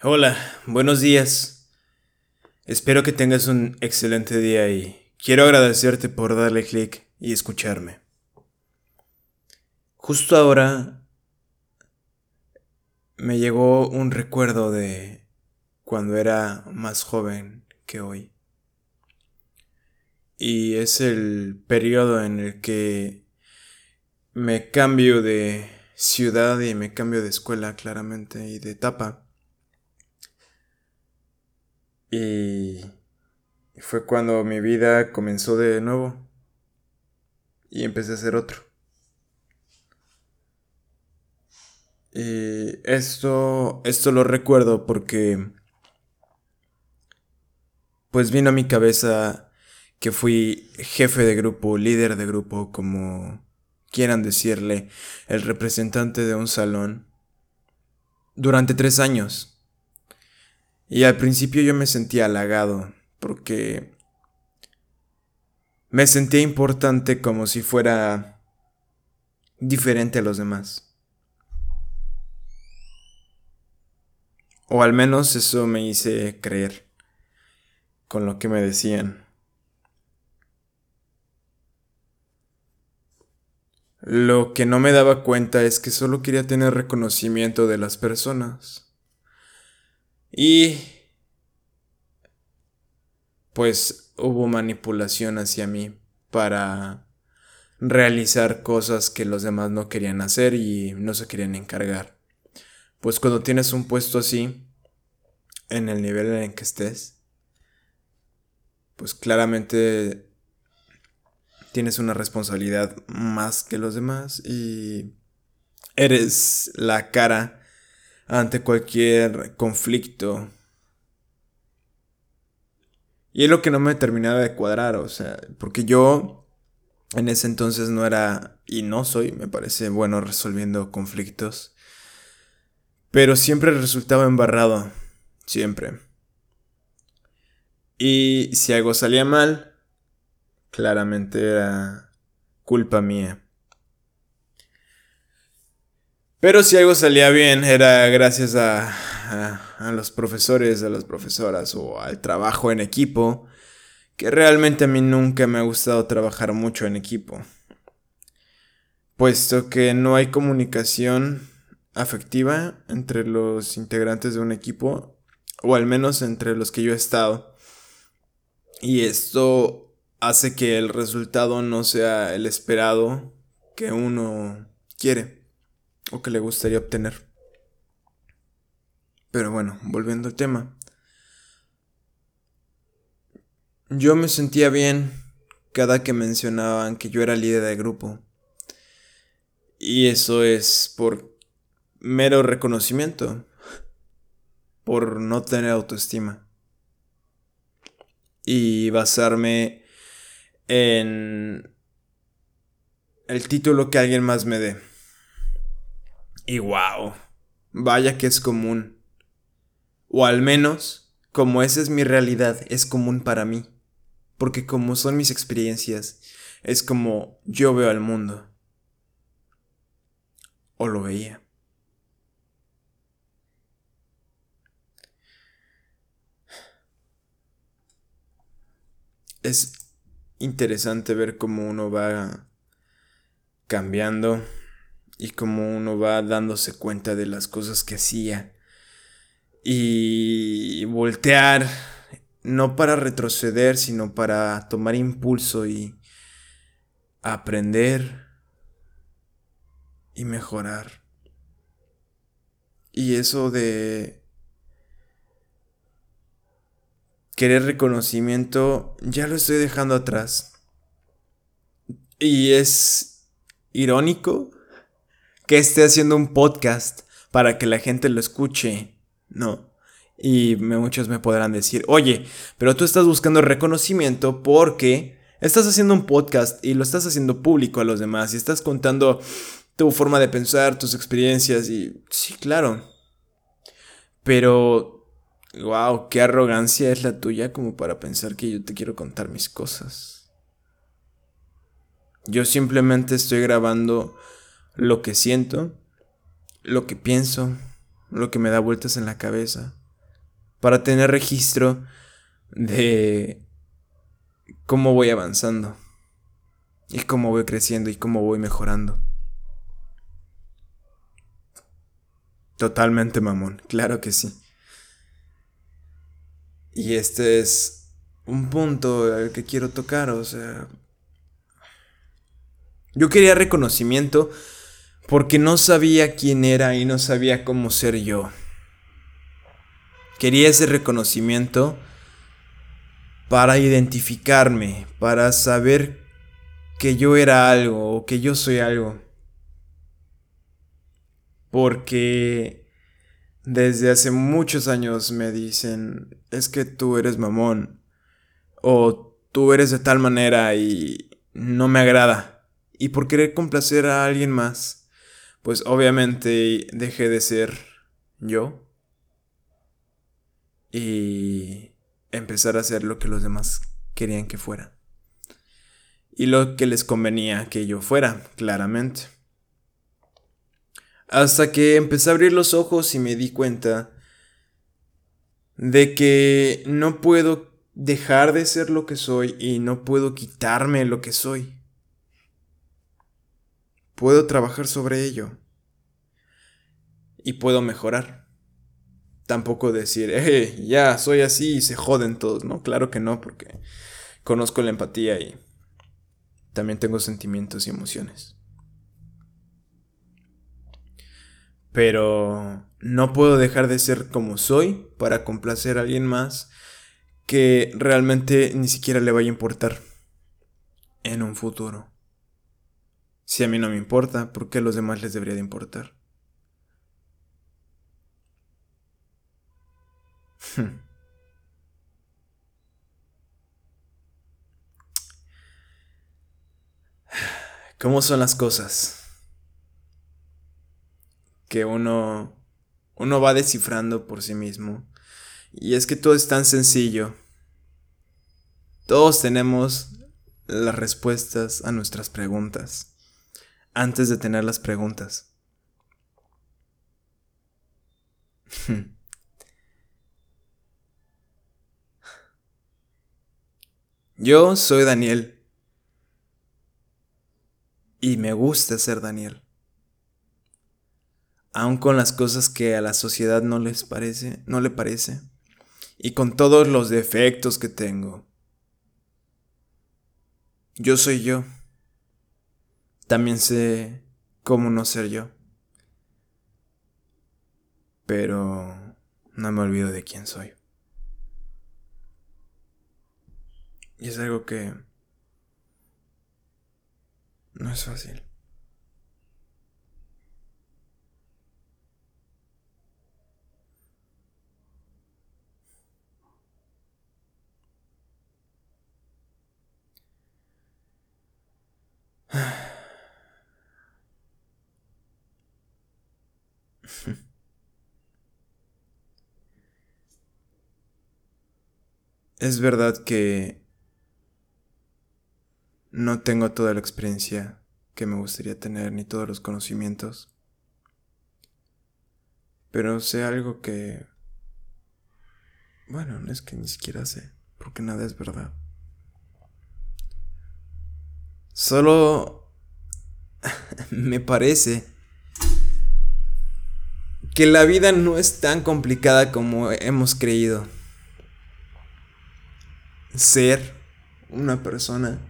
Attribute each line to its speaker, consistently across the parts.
Speaker 1: Hola, buenos días. Espero que tengas un excelente día y quiero agradecerte por darle clic y escucharme. Justo ahora me llegó un recuerdo de cuando era más joven que hoy. Y es el periodo en el que me cambio de ciudad y me cambio de escuela claramente y de etapa. Y fue cuando mi vida comenzó de nuevo y empecé a ser otro. Y esto, esto lo recuerdo porque pues vino a mi cabeza que fui jefe de grupo, líder de grupo, como quieran decirle, el representante de un salón, durante tres años. Y al principio yo me sentía halagado, porque me sentía importante como si fuera diferente a los demás. O al menos eso me hice creer con lo que me decían. Lo que no me daba cuenta es que solo quería tener reconocimiento de las personas. Y pues hubo manipulación hacia mí para realizar cosas que los demás no querían hacer y no se querían encargar. Pues cuando tienes un puesto así, en el nivel en el que estés, pues claramente tienes una responsabilidad más que los demás y eres la cara ante cualquier conflicto. Y es lo que no me terminaba de cuadrar, o sea, porque yo en ese entonces no era, y no soy, me parece bueno resolviendo conflictos, pero siempre resultaba embarrado, siempre. Y si algo salía mal, claramente era culpa mía. Pero si algo salía bien era gracias a, los profesores, a las profesoras o al trabajo en equipo, que realmente a mí nunca me ha gustado trabajar mucho en equipo, puesto que no hay comunicación afectiva entre los integrantes de un equipo, o al menos entre los que yo he estado. Y esto hace que el resultado no sea el esperado que uno quiere o que le gustaría obtener. Pero bueno, volviendo al tema. Yo me sentía bien cada que mencionaban que yo era líder de grupo. Y eso es por mero reconocimiento, por no tener autoestima. Y basarme en el título que alguien más me dé. Y wow, vaya que es común. O al menos, como esa es mi realidad, es común para mí. Porque como son mis experiencias, es como yo veo al mundo. O lo veía. Es interesante ver cómo uno va cambiando y como uno va dándose cuenta de las cosas que hacía. Y voltear no para retroceder sino para tomar impulso y aprender y mejorar. Y eso de querer reconocimiento ya lo estoy dejando atrás. Y es irónico que esté haciendo un podcast para que la gente lo escuche, ¿no? Y muchos me podrán decir, oye, pero tú estás buscando reconocimiento porque estás haciendo un podcast y lo estás haciendo público a los demás y estás contando tu forma de pensar, tus experiencias y sí, claro. Pero, wow, qué arrogancia es la tuya como para pensar que yo te quiero contar mis cosas. Yo simplemente estoy grabando lo que siento, lo que pienso, lo que me da vueltas en la cabeza, para tener registro de cómo voy avanzando y cómo voy creciendo y cómo voy mejorando. Totalmente mamón, claro que sí. Y este es un punto al que quiero tocar, o sea... Yo quería reconocimiento porque no sabía quién era y no sabía cómo ser yo. Quería ese reconocimiento para identificarme, para saber que yo era algo o que yo soy algo. Porque desde hace muchos años me dicen, es que tú eres mamón. O tú eres de tal manera y no me agrada. Y por querer complacer a alguien más, pues obviamente dejé de ser yo. Y empezar a hacer lo que los demás querían que fuera. Y lo que les convenía que yo fuera, claramente. Hasta que empecé a abrir los ojos y me di cuenta de que no puedo dejar de ser lo que soy y no puedo quitarme lo que soy. Puedo trabajar sobre ello. Y puedo mejorar. Tampoco decir, eh, ya soy así y se joden todos, ¿no? Claro que no, porque conozco la empatía y también tengo sentimientos y emociones. pero no puedo dejar de ser como soy para complacer a alguien más que realmente ni siquiera le vaya a importar en un futuro. Si a mí no me importa, ¿por qué a los demás les debería de importar? ¿Cómo son las cosas? que uno, uno va descifrando por sí mismo. Y es que todo es tan sencillo. Todos tenemos las respuestas a nuestras preguntas antes de tener las preguntas. Yo soy Daniel y me gusta ser Daniel aun con las cosas que a la sociedad no les parece, no le parece, y con todos los defectos que tengo. Yo soy yo. También sé cómo no ser yo. Pero no me olvido de quién soy. Y es algo que no es fácil. Es verdad que no tengo toda la experiencia que me gustaría tener ni todos los conocimientos. Pero sé algo que... Bueno, no es que ni siquiera sé, porque nada es verdad. Solo me parece que la vida no es tan complicada como hemos creído. Ser una persona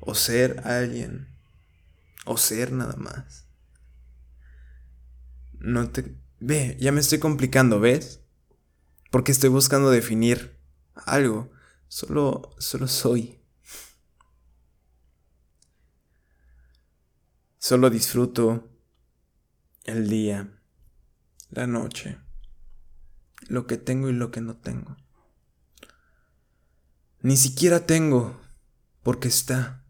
Speaker 1: o ser alguien o ser nada más. No te... Ve, ya me estoy complicando, ¿ves? Porque estoy buscando definir algo. Solo, solo soy. Solo disfruto el día, la noche, lo que tengo y lo que no tengo. Ni siquiera tengo, porque está.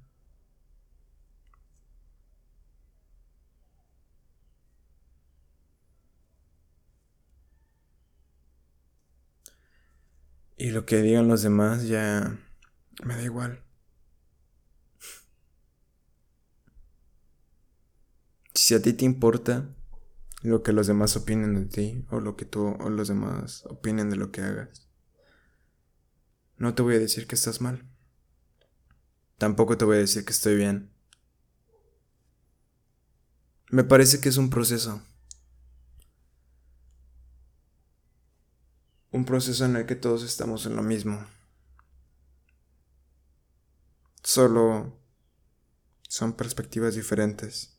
Speaker 1: Y lo que digan los demás ya me da igual. Si a ti te importa, lo que los demás opinen de ti o lo que tú o los demás opinen de lo que hagas. No te voy a decir que estás mal. Tampoco te voy a decir que estoy bien. Me parece que es un proceso. Un proceso en el que todos estamos en lo mismo. Solo son perspectivas diferentes.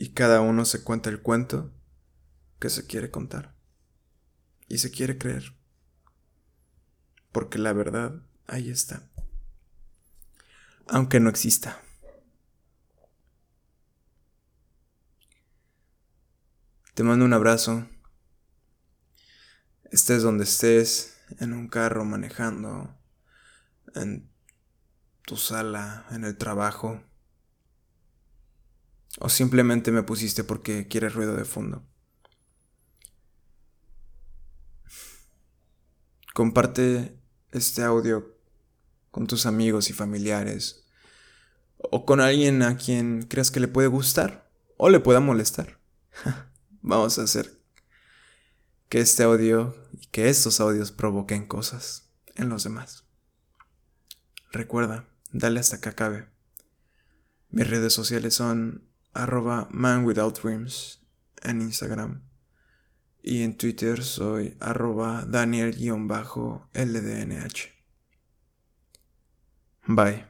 Speaker 1: Y cada uno se cuenta el cuento que se quiere contar. Y se quiere creer. Porque la verdad ahí está. Aunque no exista. Te mando un abrazo. Estés donde estés, en un carro manejando, en tu sala, en el trabajo. O simplemente me pusiste porque quieres ruido de fondo. Comparte este audio con tus amigos y familiares. O con alguien a quien creas que le puede gustar o le pueda molestar. Vamos a hacer que este audio y que estos audios provoquen cosas en los demás. Recuerda, dale hasta que acabe. Mis redes sociales son arroba manwithoutdreams en Instagram y en Twitter soy arroba daniel-ldnh. Bye.